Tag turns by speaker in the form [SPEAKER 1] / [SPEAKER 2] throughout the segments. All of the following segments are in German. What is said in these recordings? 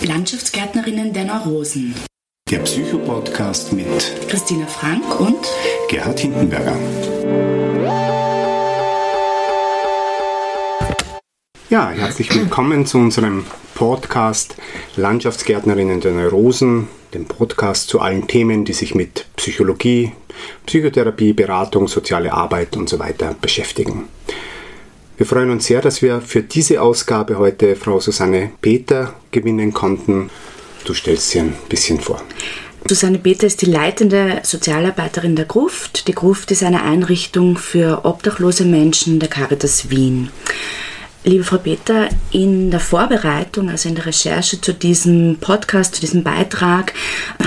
[SPEAKER 1] Landschaftsgärtnerinnen der Neurosen.
[SPEAKER 2] Der Psychopodcast mit
[SPEAKER 1] Christina Frank und
[SPEAKER 2] Gerhard Hindenberger. Ja, herzlich willkommen zu unserem Podcast Landschaftsgärtnerinnen der Neurosen, dem Podcast zu allen Themen, die sich mit Psychologie, Psychotherapie, Beratung, soziale Arbeit und so weiter beschäftigen. Wir freuen uns sehr, dass wir für diese Ausgabe heute Frau Susanne Peter gewinnen konnten. Du stellst sie ein bisschen vor.
[SPEAKER 1] Susanne Peter ist die leitende Sozialarbeiterin der Gruft. Die Gruft ist eine Einrichtung für obdachlose Menschen der Caritas Wien. Liebe Frau Peter, in der Vorbereitung, also in der Recherche zu diesem Podcast, zu diesem Beitrag,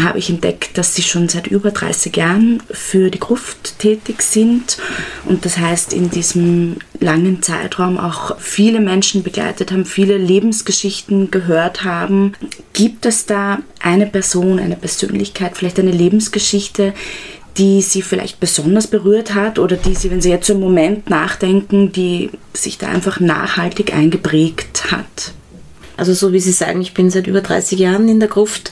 [SPEAKER 1] habe ich entdeckt, dass Sie schon seit über 30 Jahren für die Gruft tätig sind und das heißt in diesem langen Zeitraum auch viele Menschen begleitet haben, viele Lebensgeschichten gehört haben. Gibt es da eine Person, eine Persönlichkeit, vielleicht eine Lebensgeschichte, die Sie vielleicht besonders berührt hat oder die Sie, wenn Sie jetzt einen Moment nachdenken, die sich da einfach nachhaltig eingeprägt hat?
[SPEAKER 3] Also so wie Sie sagen, ich bin seit über 30 Jahren in der Gruft.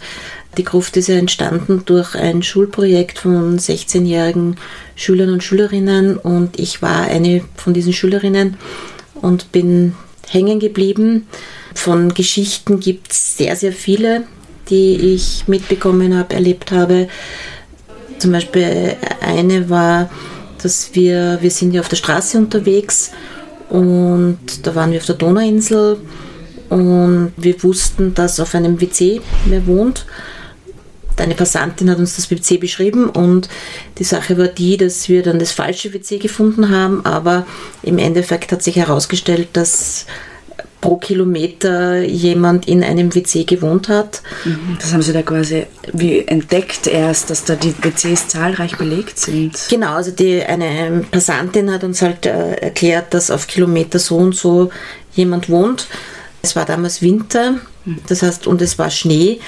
[SPEAKER 3] Die Gruft ist ja entstanden durch ein Schulprojekt von 16-jährigen Schülern und Schülerinnen und ich war eine von diesen Schülerinnen und bin hängen geblieben. Von Geschichten gibt es sehr, sehr viele, die ich mitbekommen habe, erlebt habe. Zum Beispiel eine war, dass wir, wir sind ja auf der Straße unterwegs und da waren wir auf der Donauinsel und wir wussten, dass auf einem WC wer wohnt. Eine Passantin hat uns das WC beschrieben und die Sache war die, dass wir dann das falsche WC gefunden haben, aber im Endeffekt hat sich herausgestellt, dass pro Kilometer jemand in einem WC gewohnt hat.
[SPEAKER 1] Mhm. Das haben Sie da quasi wie entdeckt erst, dass da die WCs zahlreich belegt sind.
[SPEAKER 3] Genau, also die, eine Passantin hat uns halt äh, erklärt, dass auf Kilometer so und so jemand wohnt. Es war damals Winter, mhm. das heißt, und es war Schnee.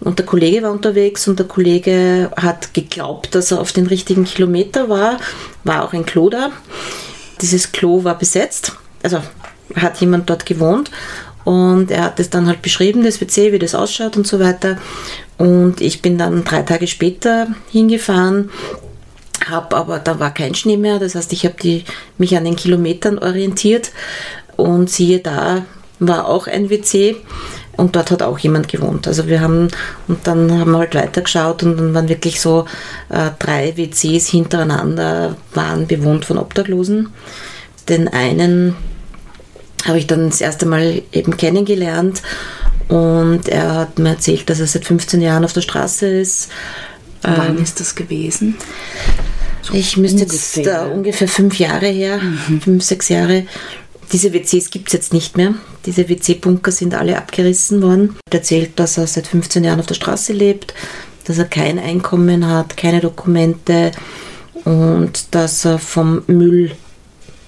[SPEAKER 3] Und der Kollege war unterwegs und der Kollege hat geglaubt, dass er auf den richtigen Kilometer war. War auch ein Klo da. Dieses Klo war besetzt. Also hat jemand dort gewohnt und er hat es dann halt beschrieben, das WC, wie das ausschaut und so weiter. Und ich bin dann drei Tage später hingefahren, habe aber da war kein Schnee mehr, das heißt, ich habe mich an den Kilometern orientiert und siehe da war auch ein WC und dort hat auch jemand gewohnt. Also wir haben und dann haben wir halt weitergeschaut und dann waren wirklich so äh, drei WCs hintereinander waren bewohnt von Obdachlosen. Den einen habe ich dann das erste Mal eben kennengelernt und er hat mir erzählt, dass er seit 15 Jahren auf der Straße ist.
[SPEAKER 1] Wann ähm, ist das gewesen?
[SPEAKER 3] So ich müsste ungefähr. jetzt uh, ungefähr fünf Jahre her, mhm. fünf, sechs Jahre. Diese WCs gibt es jetzt nicht mehr. Diese WC-Bunker sind alle abgerissen worden. Er erzählt, dass er seit 15 Jahren auf der Straße lebt, dass er kein Einkommen hat, keine Dokumente und dass er vom Müll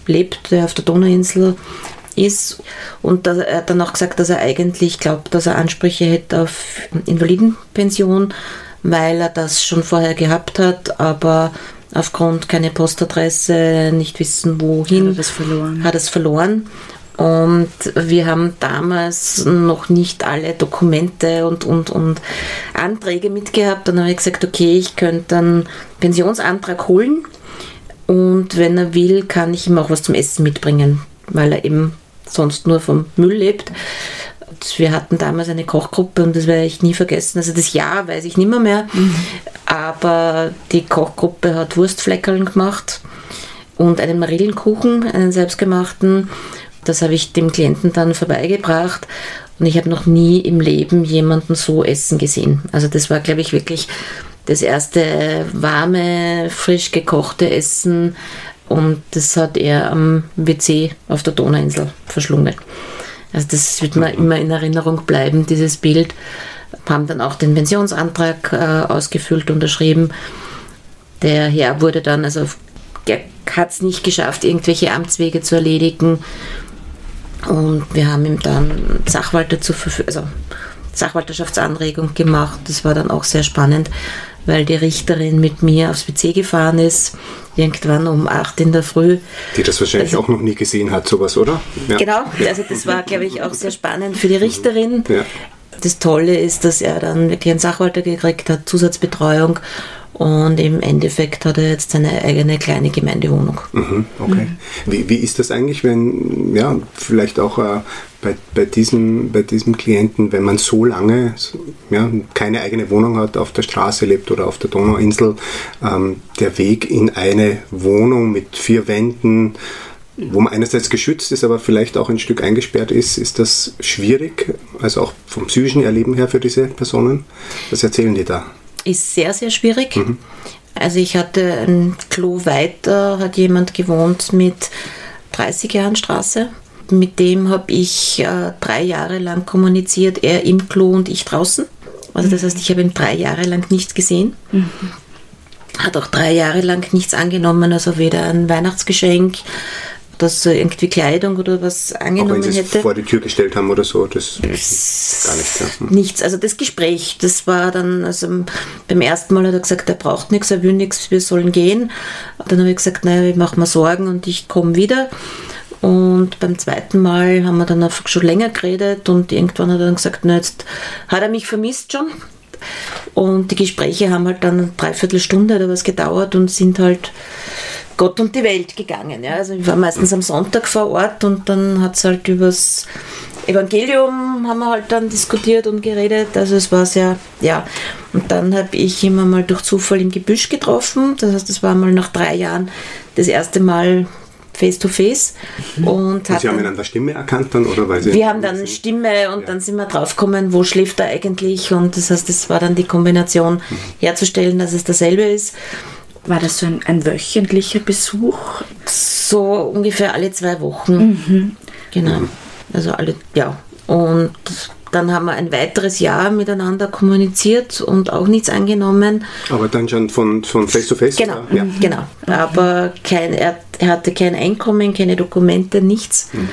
[SPEAKER 3] lebt, der auf der Donauinsel ist und dass er hat dann auch gesagt, dass er eigentlich glaubt, dass er Ansprüche hätte auf Invalidenpension, weil er das schon vorher gehabt hat, aber aufgrund keine Postadresse, nicht wissen wohin,
[SPEAKER 1] hat er es verloren.
[SPEAKER 3] Hat es verloren. Und wir haben damals noch nicht alle Dokumente und, und, und Anträge mitgehabt. Dann habe ich gesagt, okay, ich könnte einen Pensionsantrag holen. Und wenn er will, kann ich ihm auch was zum Essen mitbringen, weil er eben sonst nur vom Müll lebt. Und wir hatten damals eine Kochgruppe und das werde ich nie vergessen. Also das Jahr weiß ich nicht mehr, mehr. Aber die Kochgruppe hat Wurstfleckerln gemacht und einen Marillenkuchen, einen selbstgemachten. Das habe ich dem Klienten dann vorbeigebracht und ich habe noch nie im Leben jemanden so essen gesehen. Also das war, glaube ich, wirklich das erste warme, frisch gekochte Essen und das hat er am WC auf der Donauinsel verschlungen. Also das wird mir immer in Erinnerung bleiben, dieses Bild. Haben dann auch den Pensionsantrag äh, ausgefüllt, unterschrieben. Der Herr wurde dann, also hat es nicht geschafft, irgendwelche Amtswege zu erledigen. Und wir haben ihm dann Sachwalter zur also Sachwalterschaftsanregung gemacht. Das war dann auch sehr spannend, weil die Richterin mit mir aufs WC gefahren ist irgendwann um 8 in der Früh.
[SPEAKER 2] Die das wahrscheinlich also, auch noch nie gesehen hat, sowas, oder?
[SPEAKER 3] Ja. Genau, also das war, glaube ich, auch sehr spannend für die Richterin. Ja. Das Tolle ist, dass er dann wirklich einen Sachwalter gekriegt hat, Zusatzbetreuung und im Endeffekt hat er jetzt seine eigene kleine Gemeindewohnung.
[SPEAKER 2] Mhm, okay. Mhm. Wie, wie ist das eigentlich, wenn, ja, vielleicht auch äh, bei, bei, diesem, bei diesem Klienten, wenn man so lange ja, keine eigene Wohnung hat, auf der Straße lebt oder auf der Donauinsel, ähm, der Weg in eine Wohnung mit vier Wänden, wo man einerseits geschützt ist, aber vielleicht auch ein Stück eingesperrt ist, ist das schwierig, also auch vom psychischen Erleben her für diese Personen? Was erzählen die da?
[SPEAKER 3] ist sehr, sehr schwierig. Mhm. Also ich hatte ein Klo weiter, hat jemand gewohnt mit 30 Jahren Straße. Mit dem habe ich äh, drei Jahre lang kommuniziert, er im Klo und ich draußen. Also das heißt, ich habe ihn drei Jahre lang nicht gesehen. Mhm. Hat auch drei Jahre lang nichts angenommen, also weder ein Weihnachtsgeschenk, dass er irgendwie Kleidung oder was angenommen
[SPEAKER 2] Auch wenn
[SPEAKER 3] hätte.
[SPEAKER 2] vor die Tür gestellt haben oder so, das ist gar nichts. Ja.
[SPEAKER 3] Nichts, also das Gespräch, das war dann, also beim ersten Mal hat er gesagt, er braucht nichts, er will nichts, wir sollen gehen. Dann habe ich gesagt, naja, ich mache mir Sorgen und ich komme wieder. Und beim zweiten Mal haben wir dann einfach schon länger geredet und irgendwann hat er dann gesagt, na jetzt hat er mich vermisst schon. Und die Gespräche haben halt dann eine Dreiviertelstunde oder was gedauert und sind halt Gott und die Welt gegangen. Ja. Also ich war meistens am Sonntag vor Ort und dann hat es halt übers Evangelium haben wir halt dann diskutiert und geredet. Also es war sehr, ja. Und dann habe ich immer mal durch Zufall im Gebüsch getroffen. Das heißt, das war mal nach drei Jahren das erste Mal face to face.
[SPEAKER 2] Mhm. Und, und Sie haben ihn an der Stimme erkannt dann oder weil Sie
[SPEAKER 3] Wir haben dann eine Stimme und ja. dann sind wir draufgekommen, wo schläft er eigentlich und das heißt, das war dann die Kombination mhm. herzustellen, dass es dasselbe ist.
[SPEAKER 1] War das so ein, ein wöchentlicher Besuch?
[SPEAKER 3] So ungefähr alle zwei Wochen. Mhm. Genau. Also alle, ja. Und dann haben wir ein weiteres Jahr miteinander kommuniziert und auch nichts angenommen.
[SPEAKER 2] Aber dann schon von, von Face to Face?
[SPEAKER 3] Genau, ja. Mhm. genau. Aber kein, er, er, hatte kein Einkommen, keine Dokumente, nichts. Mhm.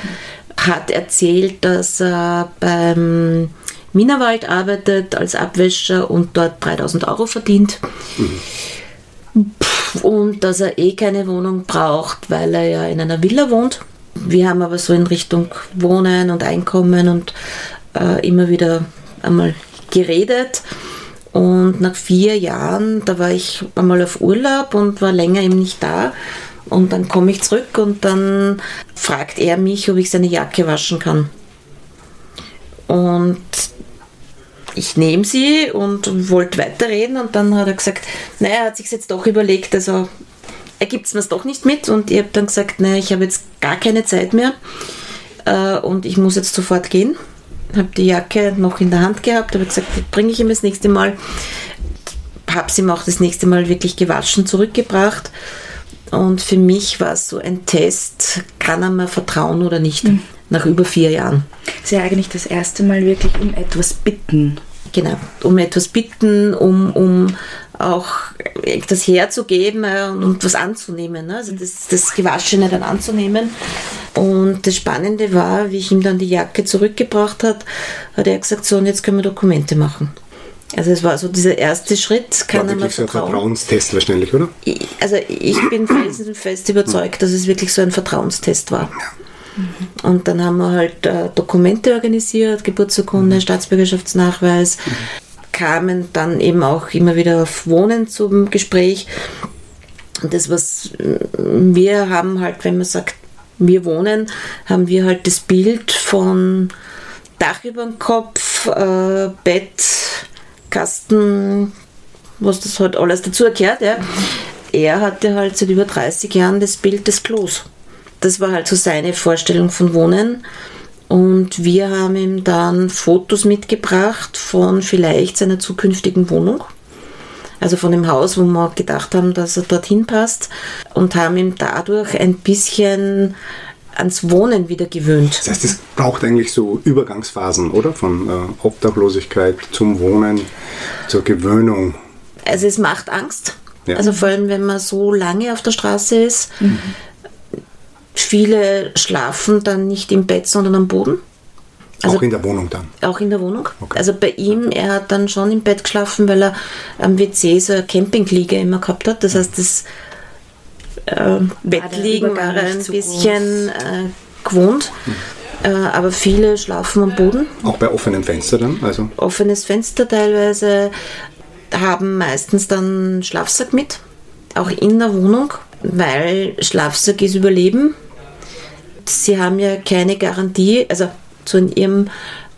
[SPEAKER 3] Hat erzählt, dass er beim Minerwald arbeitet als Abwäscher und dort 3000 Euro verdient. Mhm und dass er eh keine Wohnung braucht, weil er ja in einer Villa wohnt. Wir haben aber so in Richtung Wohnen und Einkommen und äh, immer wieder einmal geredet. Und nach vier Jahren, da war ich einmal auf Urlaub und war länger eben nicht da. Und dann komme ich zurück und dann fragt er mich, ob ich seine Jacke waschen kann. Und ich nehme sie und wollte weiterreden und dann hat er gesagt, naja, er hat sich jetzt doch überlegt, also er gibt es mir doch nicht mit und ich habe dann gesagt, naja, ich habe jetzt gar keine Zeit mehr äh, und ich muss jetzt sofort gehen. Habe die Jacke noch in der Hand gehabt, habe gesagt, die bringe ich ihm das nächste Mal. Habe sie ihm auch das nächste Mal wirklich gewaschen zurückgebracht. Und für mich war es so ein Test, kann er mir vertrauen oder nicht, mhm. nach über vier Jahren.
[SPEAKER 1] Das ist ja eigentlich das erste Mal wirklich um etwas bitten.
[SPEAKER 3] Genau, um etwas bitten, um, um auch das herzugeben und was anzunehmen. Ne? Also das, das Gewaschene dann anzunehmen. Und das Spannende war, wie ich ihm dann die Jacke zurückgebracht hat, hat er gesagt, so und jetzt können wir Dokumente machen. Also es war so dieser erste Schritt,
[SPEAKER 2] kann war wirklich so ein Vertrauenstest wahrscheinlich, oder?
[SPEAKER 3] Ich, also ich bin felsenfest überzeugt, dass es wirklich so ein Vertrauenstest war. Ja. Und dann haben wir halt äh, Dokumente organisiert, Geburtsurkunde, mhm. Staatsbürgerschaftsnachweis, mhm. kamen dann eben auch immer wieder auf Wohnen zum Gespräch. Und das, was wir haben halt, wenn man sagt, wir wohnen, haben wir halt das Bild von Dach über dem Kopf, äh, Bett, Kasten, was das halt alles dazu erklärt. Ja. Er hatte halt seit über 30 Jahren das Bild des Klos das war halt so seine Vorstellung von Wohnen. Und wir haben ihm dann Fotos mitgebracht von vielleicht seiner zukünftigen Wohnung. Also von dem Haus, wo wir gedacht haben, dass er dorthin passt. Und haben ihm dadurch ein bisschen ans Wohnen wieder gewöhnt.
[SPEAKER 2] Das heißt, es braucht eigentlich so Übergangsphasen, oder? Von äh, Obdachlosigkeit zum Wohnen, zur Gewöhnung.
[SPEAKER 3] Also es macht Angst. Ja. Also vor allem, wenn man so lange auf der Straße ist. Mhm. Viele schlafen dann nicht im Bett, sondern am Boden.
[SPEAKER 2] Also auch in der Wohnung dann?
[SPEAKER 3] Auch in der Wohnung. Okay. Also bei ihm, er hat dann schon im Bett geschlafen, weil er am WC so eine Campingliege immer gehabt hat. Das heißt, das äh, Bettliegen war er ein bisschen äh, gewohnt. äh, aber viele schlafen am Boden.
[SPEAKER 2] Auch bei offenem Fenster dann? Also?
[SPEAKER 3] Offenes Fenster teilweise, haben meistens dann Schlafsack mit, auch in der Wohnung, weil Schlafsack ist Überleben. Sie haben ja keine Garantie, also so in ihrem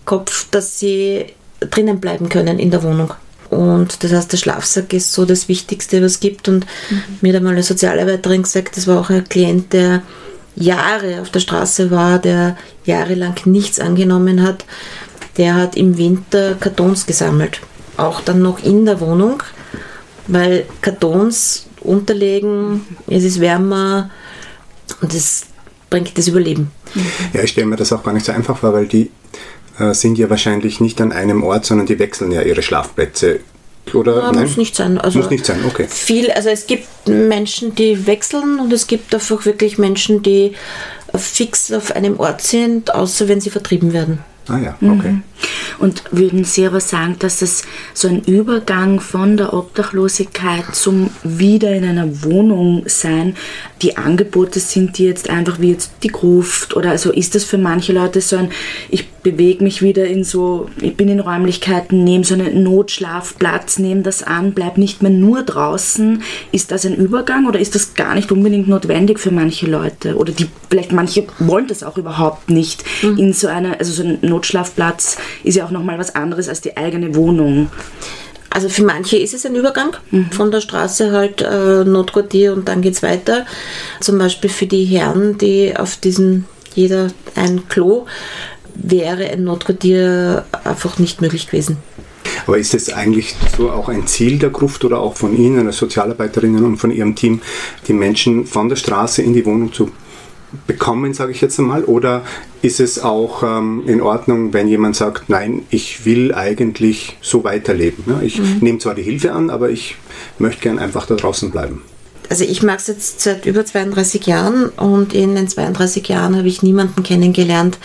[SPEAKER 3] Kopf, dass sie drinnen bleiben können in der Wohnung. Und das heißt, der Schlafsack ist so das Wichtigste, was es gibt. Und mhm. mir hat einmal eine Sozialarbeiterin gesagt, das war auch ein Klient, der Jahre auf der Straße war, der jahrelang nichts angenommen hat. Der hat im Winter Kartons gesammelt. Auch dann noch in der Wohnung, weil Kartons unterlegen, es ist wärmer und das bringt das Überleben.
[SPEAKER 2] Ja, ich stelle mir das auch gar nicht so einfach vor, weil die sind ja wahrscheinlich nicht an einem Ort, sondern die wechseln ja ihre Schlafplätze. Oder
[SPEAKER 3] ja, muss nicht sein. Also
[SPEAKER 2] muss nicht sein, okay.
[SPEAKER 3] Viel, also es gibt Menschen, die wechseln und es gibt einfach wirklich Menschen, die fix auf einem Ort sind, außer wenn sie vertrieben werden.
[SPEAKER 2] Ah ja, okay. Mhm.
[SPEAKER 1] Und würden Sie aber sagen, dass es so ein Übergang von der Obdachlosigkeit zum wieder in einer Wohnung sein, die Angebote sind, die jetzt einfach wie jetzt die Gruft oder also ist das für manche Leute so ein, ich bewege mich wieder in so, ich bin in Räumlichkeiten, nehme so einen Notschlafplatz, nehme das an, bleib nicht mehr nur draußen. Ist das ein Übergang oder ist das gar nicht unbedingt notwendig für manche Leute? Oder die, vielleicht manche wollen das auch überhaupt nicht. Mhm. In so einer, also so ein Notschlafplatz ist ja auch nochmal was anderes als die eigene Wohnung.
[SPEAKER 3] Also für manche ist es ein Übergang mhm. von der Straße halt äh, Notquartier und dann geht es weiter. Zum Beispiel für die Herren, die auf diesen jeder ein Klo wäre ein Notquartier einfach nicht möglich gewesen.
[SPEAKER 2] Aber ist es eigentlich so auch ein Ziel der Gruft oder auch von Ihnen als Sozialarbeiterinnen und von Ihrem Team, die Menschen von der Straße in die Wohnung zu bekommen, sage ich jetzt einmal? Oder ist es auch ähm, in Ordnung, wenn jemand sagt, nein, ich will eigentlich so weiterleben? Ja, ich mhm. nehme zwar die Hilfe an, aber ich möchte gern einfach da draußen bleiben.
[SPEAKER 3] Also ich mache es jetzt seit über 32 Jahren und in den 32 Jahren habe ich niemanden kennengelernt,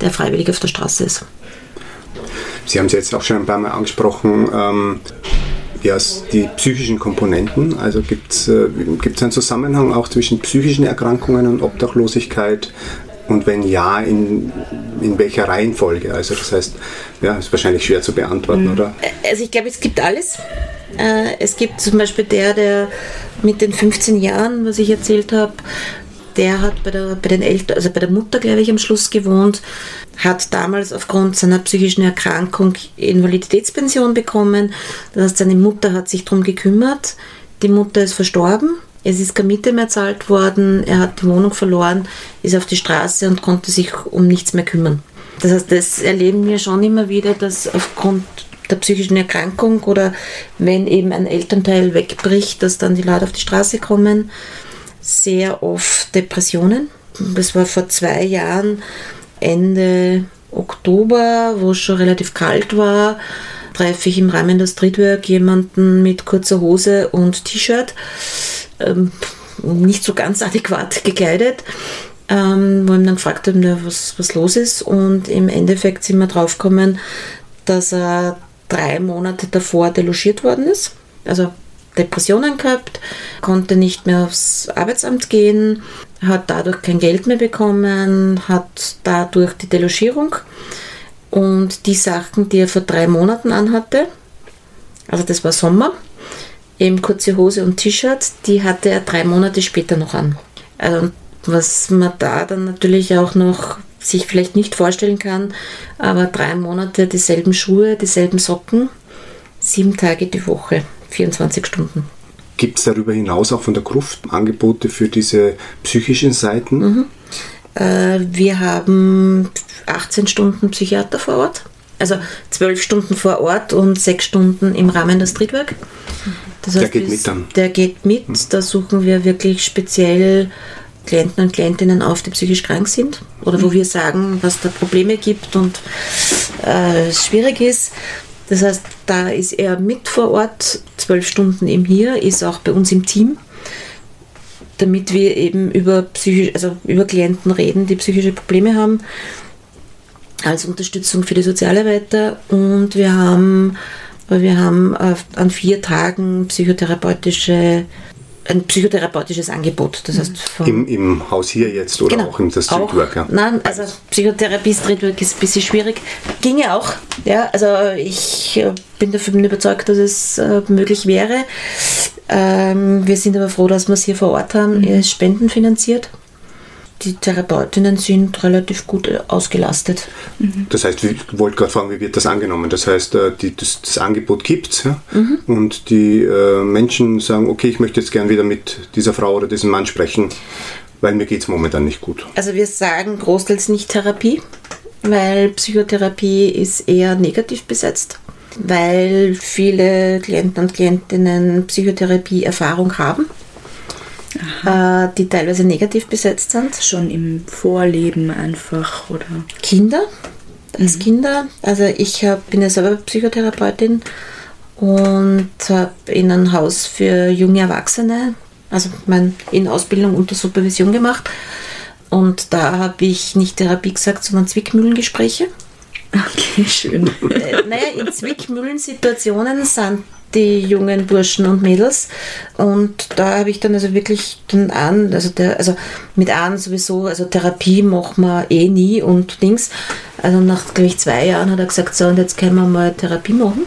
[SPEAKER 3] der freiwillig auf der Straße ist.
[SPEAKER 2] Sie haben es jetzt auch schon ein paar Mal angesprochen. Ähm, ja, die psychischen Komponenten. Also gibt es äh, einen Zusammenhang auch zwischen psychischen Erkrankungen und Obdachlosigkeit? Und wenn ja, in, in welcher Reihenfolge? Also das heißt, ja, ist wahrscheinlich schwer zu beantworten, mhm. oder?
[SPEAKER 3] Also ich glaube, es gibt alles. Äh, es gibt zum Beispiel der, der mit den 15 Jahren, was ich erzählt habe, der hat bei der, bei den Eltern, also bei der Mutter, glaube ich, am Schluss gewohnt, hat damals aufgrund seiner psychischen Erkrankung Invaliditätspension bekommen. Das heißt, seine Mutter hat sich darum gekümmert. Die Mutter ist verstorben. Es ist keine Miete mehr zahlt worden. Er hat die Wohnung verloren, ist auf die Straße und konnte sich um nichts mehr kümmern. Das heißt, das erleben wir schon immer wieder, dass aufgrund der psychischen Erkrankung oder wenn eben ein Elternteil wegbricht, dass dann die Leute auf die Straße kommen sehr oft Depressionen. Das war vor zwei Jahren, Ende Oktober, wo es schon relativ kalt war, treffe ich im Rahmen der Streetwork jemanden mit kurzer Hose und T-Shirt, ähm, nicht so ganz adäquat gekleidet, ähm, wo ich dann gefragt habe, was, was los ist. Und im Endeffekt sind wir draufgekommen, dass er drei Monate davor delogiert worden ist. Also Depressionen gehabt, konnte nicht mehr aufs Arbeitsamt gehen, hat dadurch kein Geld mehr bekommen, hat dadurch die Delogierung und die Sachen, die er vor drei Monaten anhatte, also das war Sommer, eben kurze Hose und T-Shirt, die hatte er drei Monate später noch an. Also was man da dann natürlich auch noch sich vielleicht nicht vorstellen kann, aber drei Monate dieselben Schuhe, dieselben Socken, sieben Tage die Woche. 24 Stunden.
[SPEAKER 2] Gibt es darüber hinaus auch von der Gruft Angebote für diese psychischen Seiten?
[SPEAKER 3] Mhm. Äh, wir haben 18 Stunden Psychiater vor Ort. Also 12 Stunden vor Ort und 6 Stunden im Rahmen der Streetwork.
[SPEAKER 2] Das heißt, der geht mit dann?
[SPEAKER 3] Der geht mit. Mhm. Da suchen wir wirklich speziell Klienten und Klientinnen auf, die psychisch krank sind oder wo mhm. wir sagen, was da Probleme gibt und äh, schwierig ist. Das heißt, da ist er mit vor Ort, zwölf Stunden eben hier, ist auch bei uns im Team, damit wir eben über, psychisch, also über Klienten reden, die psychische Probleme haben, als Unterstützung für die Sozialarbeiter. Und wir haben, wir haben an vier Tagen psychotherapeutische ein psychotherapeutisches Angebot. Das heißt
[SPEAKER 2] Im, Im Haus hier jetzt oder
[SPEAKER 3] Genau.
[SPEAKER 2] auch im Streetwork? Ja.
[SPEAKER 3] Nein, also Psychotherapie, Streetwork ist ein bisschen schwierig. Ginge auch. Ja, also ich äh, bin davon überzeugt, dass es äh, möglich wäre. Ähm, wir sind aber froh, dass wir es hier vor Ort haben. Er ist spendenfinanziert. Die Therapeutinnen sind relativ gut äh, ausgelastet.
[SPEAKER 2] Das heißt, ich wollte gerade fragen, wie wird das angenommen? Das heißt, äh, die, das, das Angebot gibt es ja?
[SPEAKER 3] Mhm.
[SPEAKER 2] und die äh, Menschen sagen, okay, ich möchte jetzt gern wieder mit dieser Frau oder diesem Mann sprechen, weil mir geht es momentan nicht gut.
[SPEAKER 3] Also wir sagen großteils nicht Therapie, weil Psychotherapie ist eher negativ besetzt, weil viele Klienten und Klientinnen Psychotherapie-Erfahrung haben, äh, die teilweise negativ besetzt sind.
[SPEAKER 1] Schon im Vorleben einfach oder.
[SPEAKER 3] Kinder, als Kinder. Also ich hab, bin ja selber Psychotherapeutin und habe in einem Haus für junge Erwachsene, also mein, in Ausbildung unter Supervision gemacht. Und da habe ich nicht Therapie gesagt, sondern Zwickmühlengespräche.
[SPEAKER 1] Okay, schön.
[SPEAKER 3] Äh, naja, in Zwickmühlensituationen sind die jungen Burschen und Mädels und da habe ich dann also wirklich dann an, also der, also mit an sowieso, also Therapie machen wir eh nie und Dings. Also nach, glaube ich, zwei Jahren hat er gesagt, so und jetzt können wir mal Therapie machen.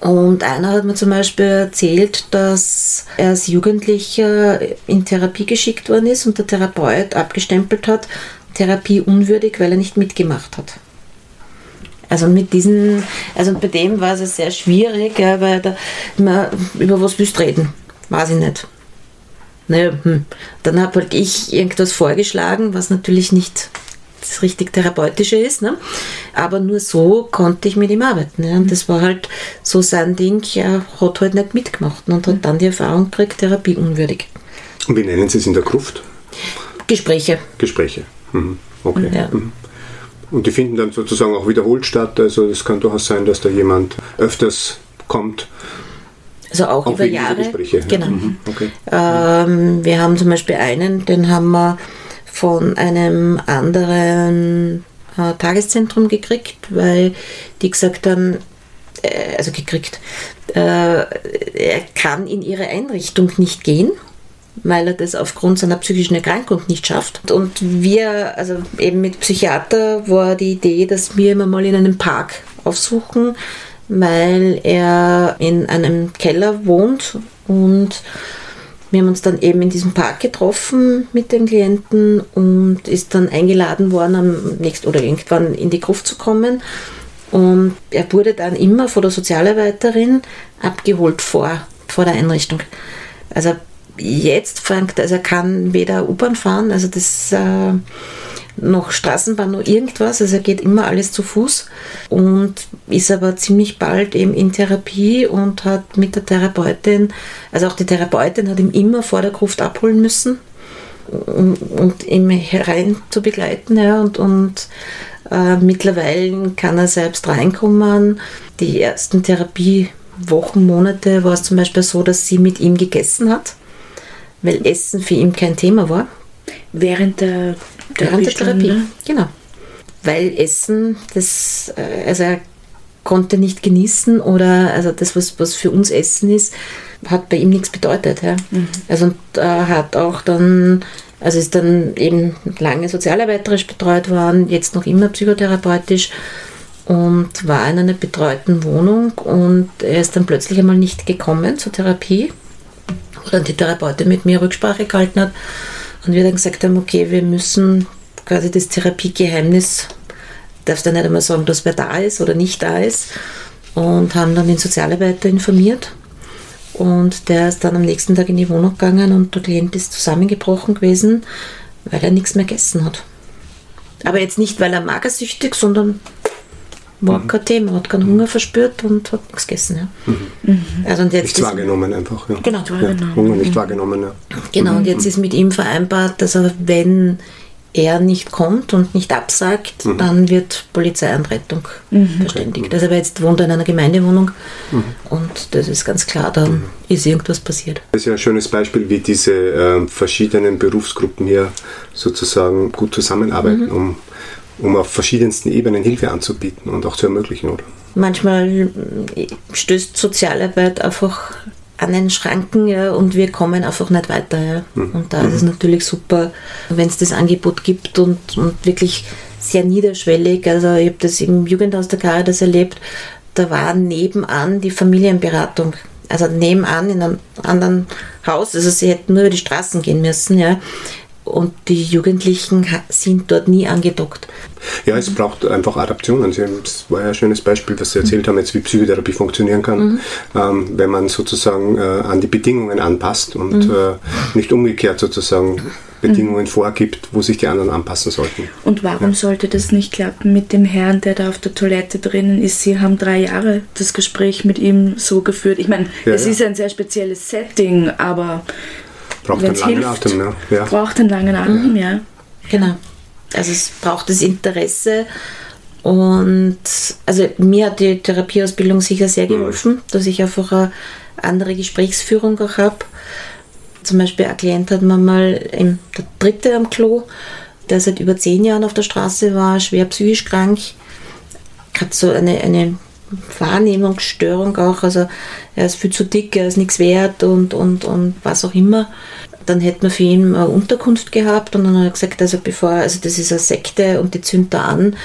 [SPEAKER 3] Und einer hat mir zum Beispiel erzählt, dass er als Jugendlicher in Therapie geschickt worden ist und der Therapeut abgestempelt hat, Therapie unwürdig, weil er nicht mitgemacht hat. Also mit diesen, also bei dem war es sehr schwierig, ja, weil da immer, über was willst du reden? Weiß ich nicht. Naja, hm. Dann habe halt ich irgendwas vorgeschlagen, was natürlich nicht das richtig Therapeutische ist, ne? aber nur so konnte ich mit ihm arbeiten. Ja? Und das war halt so sein Ding, er hat halt nicht mitgemacht und hat dann die Erfahrung gekriegt, Therapie unwürdig.
[SPEAKER 2] Und wie nennen Sie es in der Gruft?
[SPEAKER 3] Gespräche.
[SPEAKER 2] Gespräche. Mhm. Okay.
[SPEAKER 3] Ja.
[SPEAKER 2] Mhm. Und die finden dann sozusagen auch wiederholt statt. Also es kann durchaus sein, dass da jemand öfters kommt.
[SPEAKER 3] Also auch,
[SPEAKER 2] Auch
[SPEAKER 3] über Jahre.
[SPEAKER 2] Gespräche. ja.
[SPEAKER 3] Genau.
[SPEAKER 2] Mhm. Okay.
[SPEAKER 3] Ähm, wir haben zum Beispiel einen, den haben wir von einem anderen äh, Tageszentrum gekriegt, weil die gesagt haben, äh, also gekriegt, äh, er kann in ihre Einrichtung nicht gehen, weil er das aufgrund seiner psychischen Erkrankung nicht schafft. Und wir, also eben mit Psychiater, war die Idee, dass wir ihn mal in einem Park aufsuchen, weil er in einem Keller wohnt und wir haben uns dann eben in diesem Park getroffen mit den Klienten und ist dann eingeladen worden, am nächsten oder irgendwann in die Gruft zu kommen. Und er wurde dann immer von der Sozialarbeiterin abgeholt vor, vor der Einrichtung. Also jetzt fängt, also er kann weder U-Bahn fahren, also das äh, noch Straßenbahn, noch irgendwas. Also er geht immer alles zu Fuß und ist aber ziemlich bald eben in Therapie und hat mit der Therapeutin, also auch die Therapeutin hat ihn immer vor der Gruft abholen müssen und, und ihn herein zu begleiten. Ja, und und äh, mittlerweile kann er selbst reinkommen. Die ersten Therapiewochen, Monate war es zum Beispiel so, dass sie mit ihm gegessen hat, weil Essen für ihn kein Thema war.
[SPEAKER 1] Während der,
[SPEAKER 3] Während der Therapie.
[SPEAKER 1] Therapiestunde?
[SPEAKER 3] Genau. Weil Essen, das, äh, also er konnte nicht genießen oder also das, was, was für uns Essen ist, hat bei ihm nichts bedeutet. Ja. Also und er hat auch dann, also ist dann eben lange sozialarbeiterisch betreut worden, jetzt noch immer psychotherapeutisch und war in einer betreuten Wohnung und er ist dann plötzlich einmal nicht gekommen zur Therapie, dann die Therapeutin mit mir Rücksprache gehalten hat und wir dann gesagt haben, okay, wir müssen quasi das Therapiegeheimnis, darfst du nicht einmal sagen, dass wer da ist oder nicht da ist und haben dann den Sozialarbeiter informiert und der ist dann am nächsten Tag in die Wohnung gegangen und der Klient ist zusammengebrochen gewesen, weil er nichts mehr gegessen hat. Aber jetzt nicht, weil er magersüchtig, sondern war kein Thema, hat keinen Hunger verspürt und hat nichts gegessen. Ja. Also und jetzt
[SPEAKER 2] Nichts
[SPEAKER 3] ist-
[SPEAKER 2] wahrgenommen einfach. Ja.
[SPEAKER 3] Genau.
[SPEAKER 2] Ja,
[SPEAKER 1] wahrgenommen.
[SPEAKER 2] Hunger nicht wahrgenommen. Ja.
[SPEAKER 3] Genau, und jetzt ist mit ihm vereinbart, dass er, wenn er nicht kommt und nicht absagt, dann wird Polizeianrettung verständigt. Also aber jetzt wohnt er in einer Gemeindewohnung und das ist ganz klar, dann ist irgendwas passiert.
[SPEAKER 2] Das ist ja ein schönes Beispiel, wie diese ähm, verschiedenen Berufsgruppen hier sozusagen gut zusammenarbeiten,
[SPEAKER 3] Mhm.
[SPEAKER 2] um, um auf verschiedensten Ebenen Hilfe anzubieten und auch zu ermöglichen, oder?
[SPEAKER 3] Manchmal äh, stößt Sozialarbeit einfach an den Schranken ja, und wir kommen einfach nicht weiter. Ja. Mhm. Und da ist es natürlich super, wenn es das Angebot gibt und, und wirklich sehr niederschwellig. Also ich habe das im Jugendhaus der Caritas erlebt, da war nebenan die Familienberatung. Also nebenan in einem anderen Haus, also sie hätten nur über die Straßen gehen müssen, ja und die Jugendlichen sind dort nie angedockt.
[SPEAKER 2] Ja, es braucht einfach Adaptionen. Das war ja ein schönes Beispiel, was Sie erzählt haben, jetzt wie Psychotherapie funktionieren kann, mhm. ähm, wenn man sozusagen äh, an die Bedingungen anpasst und mhm. äh, nicht umgekehrt sozusagen Bedingungen mhm. vorgibt, wo sich die anderen anpassen sollten.
[SPEAKER 1] Und warum ja. sollte das nicht klappen mit dem Herrn, der da auf der Toilette drinnen ist? Sie haben drei Jahre das Gespräch mit ihm so geführt. Ich meine, ja, es ja. ist ein sehr spezielles Setting, aber
[SPEAKER 2] Braucht einen langen hilft, Atem,
[SPEAKER 1] ne? ja. Braucht einen langen Atem, ja.
[SPEAKER 3] Genau. Also es braucht das Interesse und also mir hat die Therapieausbildung sicher sehr mhm. geholfen, mhm. dass ich einfach eine andere Gesprächsführung auch habe. Zum Beispiel ein Klient hat man mal, der dritte am Klo, der seit über zehn Jahren auf der Straße war, schwer psychisch krank, hat so eine, eine Wahrnehmungsstörung auch. Also er ist viel zu dick, er ist nichts wert und, und, und was auch immer. Dann hätten wir für ihn eine Unterkunft gehabt und dann hat er gesagt, also bevor, also das ist eine Sekte und die zündet da an.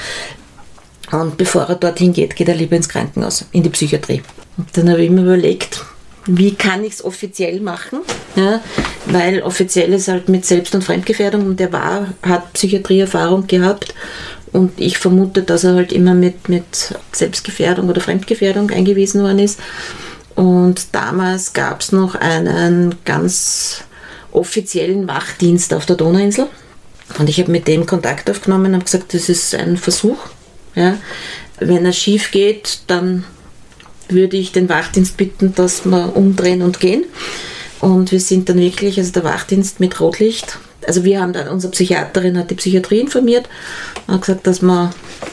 [SPEAKER 3] Und bevor er dorthin geht, geht er lieber ins Krankenhaus, in die Psychiatrie. Und dann habe ich mir überlegt, wie kann ich es offiziell machen? Ja, weil offiziell ist halt mit Selbst- und Fremdgefährdung und der war, hat Psychiatrieerfahrung gehabt und ich vermute, dass er halt immer mit, mit Selbstgefährdung oder Fremdgefährdung eingewiesen worden ist. Und damals gab es noch einen ganz offiziellen Wachdienst auf der Donauinsel. Und ich habe mit dem Kontakt aufgenommen und habe gesagt, das ist ein Versuch. Ja. Wenn er schief geht, dann würde ich den Wachdienst bitten, dass wir umdrehen und gehen. Und wir sind dann wirklich, also der Wachdienst mit Rotlicht, also wir haben dann, unsere Psychiaterin hat die Psychiatrie informiert, hat gesagt, dass wir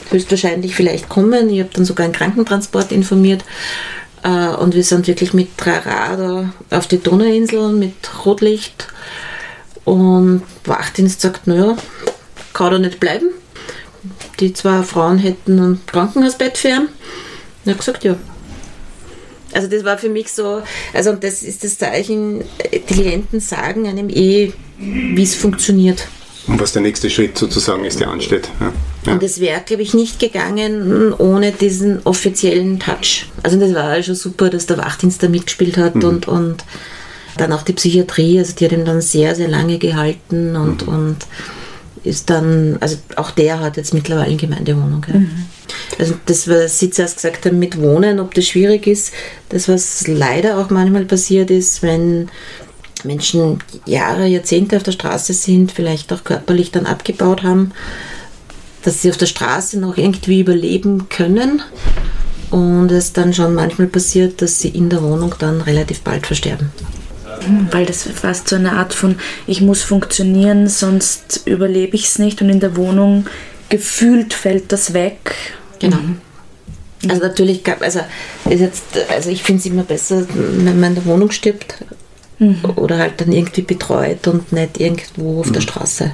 [SPEAKER 3] höchstwahrscheinlich vielleicht kommen. Ich habe dann sogar einen Krankentransport informiert. Äh, und wir sind wirklich mit Trara auf die Donauinsel mit Rotlicht. Und Wachdienst sagt, naja, kann da nicht bleiben. Die zwei Frauen hätten ein Krankenhausbett ihn. Ich habe gesagt, ja, also das war für mich so, also das ist das Zeichen, die Klienten sagen einem eh, wie es funktioniert.
[SPEAKER 2] Und was der nächste Schritt sozusagen ist, der ansteht. Ja.
[SPEAKER 3] Ja. Und es wäre, glaube ich, nicht gegangen ohne diesen offiziellen Touch. Also das war schon super, dass der Wachdienst da mitgespielt hat mhm. und, und dann auch die Psychiatrie, also die hat ihm dann sehr, sehr lange gehalten und, mhm. und ist dann, also auch der hat jetzt mittlerweile eine Gemeindewohnung. Ja. Mhm. Also das, was Sie zuerst gesagt haben mit Wohnen, ob das schwierig ist, das, was leider auch manchmal passiert ist, wenn Menschen Jahre, Jahrzehnte auf der Straße sind, vielleicht auch körperlich dann abgebaut haben, dass sie auf der Straße noch irgendwie überleben können und es dann schon manchmal passiert, dass sie in der Wohnung dann relativ bald versterben.
[SPEAKER 1] Weil das fast so eine Art von, ich muss funktionieren, sonst überlebe ich es nicht und in der Wohnung gefühlt fällt das weg.
[SPEAKER 3] Genau. Mhm. Also natürlich gab, also ist jetzt, also ich finde es immer besser, wenn man in der Wohnung stirbt mhm. oder halt dann irgendwie betreut und nicht irgendwo auf mhm. der Straße.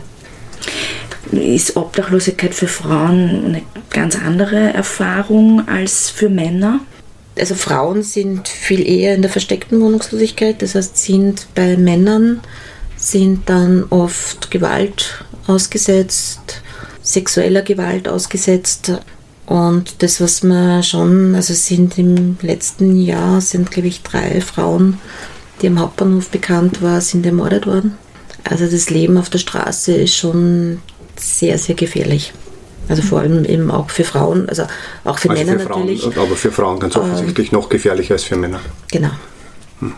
[SPEAKER 1] Ist Obdachlosigkeit für Frauen eine ganz andere Erfahrung als für Männer?
[SPEAKER 3] Also Frauen sind viel eher in der versteckten Wohnungslosigkeit, das heißt sind bei Männern sind dann oft Gewalt ausgesetzt, sexueller Gewalt ausgesetzt. Und das, was man schon, also sind im letzten Jahr, sind glaube ich drei Frauen, die am Hauptbahnhof bekannt war, sind ermordet worden. Also das Leben auf der Straße ist schon sehr, sehr gefährlich. Also vor allem eben auch für Frauen, also auch für also Männer für
[SPEAKER 2] Frauen,
[SPEAKER 3] natürlich.
[SPEAKER 2] Aber für Frauen ganz offensichtlich ähm, noch gefährlicher als für Männer.
[SPEAKER 3] Genau.
[SPEAKER 2] Hm.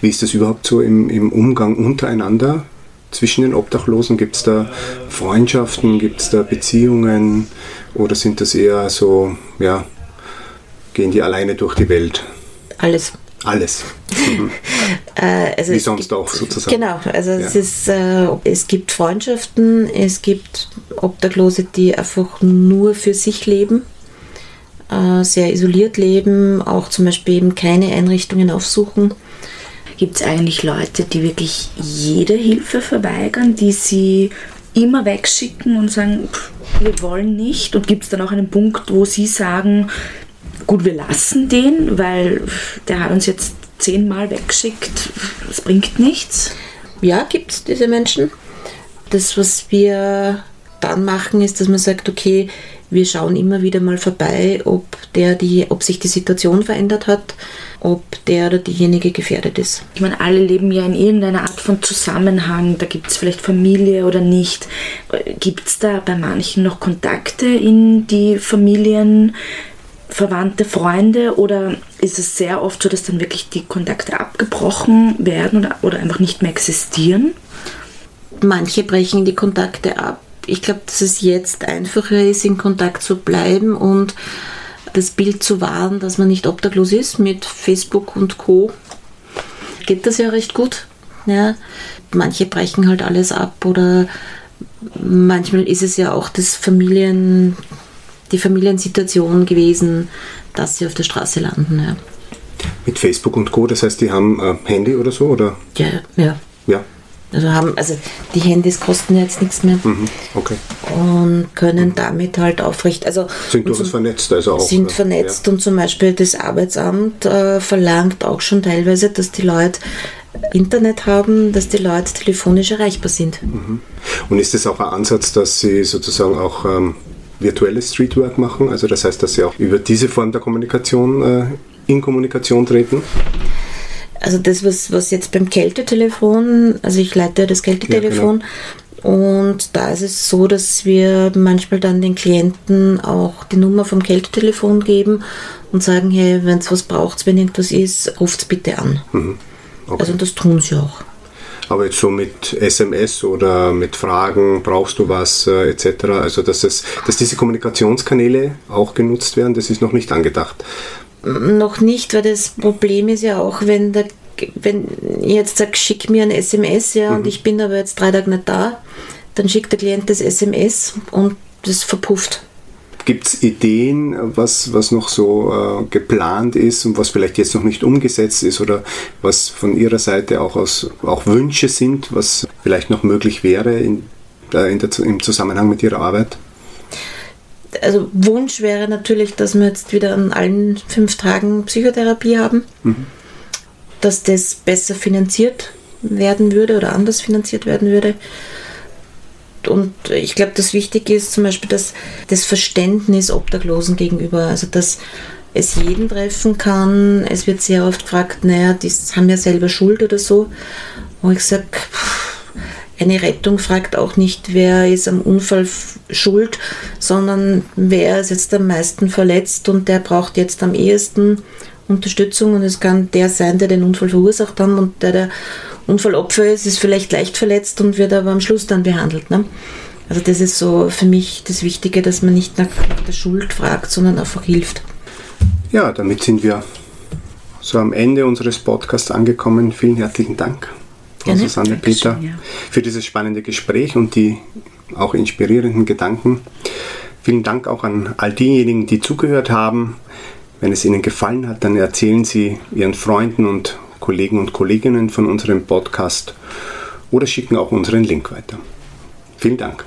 [SPEAKER 2] Wie ist das überhaupt so im, im Umgang untereinander? Zwischen den Obdachlosen? Gibt es da Freundschaften, gibt es da Beziehungen oder sind das eher so, ja, gehen die alleine durch die Welt?
[SPEAKER 3] Alles.
[SPEAKER 2] Alles. Mhm.
[SPEAKER 3] äh, also
[SPEAKER 2] Wie sonst gibt, auch sozusagen.
[SPEAKER 3] Genau, also ja. es, ist, äh, es gibt Freundschaften, es gibt Obdachlose, die einfach nur für sich leben, äh, sehr isoliert leben, auch zum Beispiel eben keine Einrichtungen aufsuchen
[SPEAKER 1] Gibt es eigentlich Leute, die wirklich jede Hilfe verweigern, die sie immer wegschicken und sagen, pff, wir wollen nicht? Und gibt es dann auch einen Punkt, wo sie sagen, gut, wir lassen den, weil der hat uns jetzt zehnmal wegschickt, das bringt nichts?
[SPEAKER 3] Ja, gibt es diese Menschen. Das, was wir dann machen, ist, dass man sagt, okay, wir schauen immer wieder mal vorbei, ob, der die, ob sich die Situation verändert hat, ob der oder diejenige gefährdet ist.
[SPEAKER 1] Ich meine, alle leben ja in irgendeiner Art von Zusammenhang. Da gibt es vielleicht Familie oder nicht. Gibt es da bei manchen noch Kontakte in die Familien? Verwandte, Freunde oder ist es sehr oft so, dass dann wirklich die Kontakte abgebrochen werden oder, oder einfach nicht mehr existieren?
[SPEAKER 3] Manche brechen die Kontakte ab. Ich glaube, dass es jetzt einfacher ist, in Kontakt zu bleiben und das Bild zu wahren, dass man nicht obdachlos ist mit Facebook und Co. Geht das ja recht gut. Ja. Manche brechen halt alles ab oder manchmal ist es ja auch das Familien, die Familiensituation gewesen, dass sie auf der Straße landen. Ja.
[SPEAKER 2] Mit Facebook und Co., das heißt, die haben ein Handy oder so? Oder?
[SPEAKER 3] Ja, ja.
[SPEAKER 2] Ja.
[SPEAKER 3] Also haben, also die Handys kosten jetzt nichts mehr
[SPEAKER 2] Mhm. Okay.
[SPEAKER 3] und können damit halt aufrecht, also
[SPEAKER 2] Sind durchaus vernetzt, also auch.
[SPEAKER 3] sind
[SPEAKER 2] äh,
[SPEAKER 3] vernetzt und zum Beispiel das Arbeitsamt äh, verlangt auch schon teilweise, dass die Leute Internet haben, dass die Leute telefonisch erreichbar sind.
[SPEAKER 2] Ja. Und ist es auch ein Ansatz, dass Sie sozusagen auch ähm, virtuelles Streetwork machen? Also das heißt, dass Sie auch über diese Form der Kommunikation äh, in Kommunikation treten?
[SPEAKER 3] Also das, was, was jetzt beim Kältetelefon, also ich leite ja das Kältetelefon und da ist es so, dass wir manchmal dann den Klienten auch die Nummer vom Kältetelefon geben und sagen, hey, wenn es was braucht, wenn irgendwas ist, ruft bitte an.
[SPEAKER 2] Okay.
[SPEAKER 3] Also das tun sie auch.
[SPEAKER 2] Aber jetzt so mit SMS oder mit Fragen, brauchst du was, äh, etc. Also dass, es, dass diese Kommunikationskanäle auch genutzt werden, das ist noch nicht angedacht.
[SPEAKER 3] Noch nicht, weil das Problem ist ja auch, wenn der wenn ich jetzt sage, schick mir ein SMS, ja, und ich bin aber jetzt drei Tage nicht da, dann schickt der Klient das SMS und das verpufft.
[SPEAKER 2] Gibt es Ideen, was, was noch so äh, geplant ist und was vielleicht jetzt noch nicht umgesetzt ist oder was von Ihrer Seite auch, aus, auch Wünsche sind, was vielleicht noch möglich wäre in, äh, in der, im Zusammenhang mit Ihrer Arbeit?
[SPEAKER 3] Also Wunsch wäre natürlich, dass wir jetzt wieder an allen fünf Tagen Psychotherapie haben, dass das besser finanziert werden würde oder anders finanziert werden würde. Und ich glaube, das Wichtige ist zum Beispiel das, das Verständnis Obdachlosen gegenüber. Also, dass es jeden treffen kann. Es wird sehr oft gefragt, naja, die haben ja selber Schuld oder so. Wo ich sage, eine Rettung fragt auch nicht, wer ist am Unfall schuld, sondern wer ist jetzt am meisten verletzt und der braucht jetzt am ehesten Unterstützung und es kann der sein, der den Unfall verursacht hat und der der Unfallopfer ist, ist vielleicht leicht verletzt und wird aber am Schluss dann behandelt. Ne? Also das ist so für mich das Wichtige, dass man nicht nach der Schuld fragt, sondern einfach hilft.
[SPEAKER 2] Ja, damit sind wir so am Ende unseres Podcasts angekommen. Vielen herzlichen Dank, Frau
[SPEAKER 3] Gerne.
[SPEAKER 2] Susanne
[SPEAKER 1] Dankeschön,
[SPEAKER 2] Peter,
[SPEAKER 1] ja.
[SPEAKER 2] für dieses spannende Gespräch und die auch inspirierenden Gedanken. Vielen Dank auch an all diejenigen, die zugehört haben. Wenn es Ihnen gefallen hat, dann erzählen Sie Ihren Freunden und Kollegen und Kolleginnen von unserem Podcast oder schicken auch unseren Link weiter. Vielen Dank.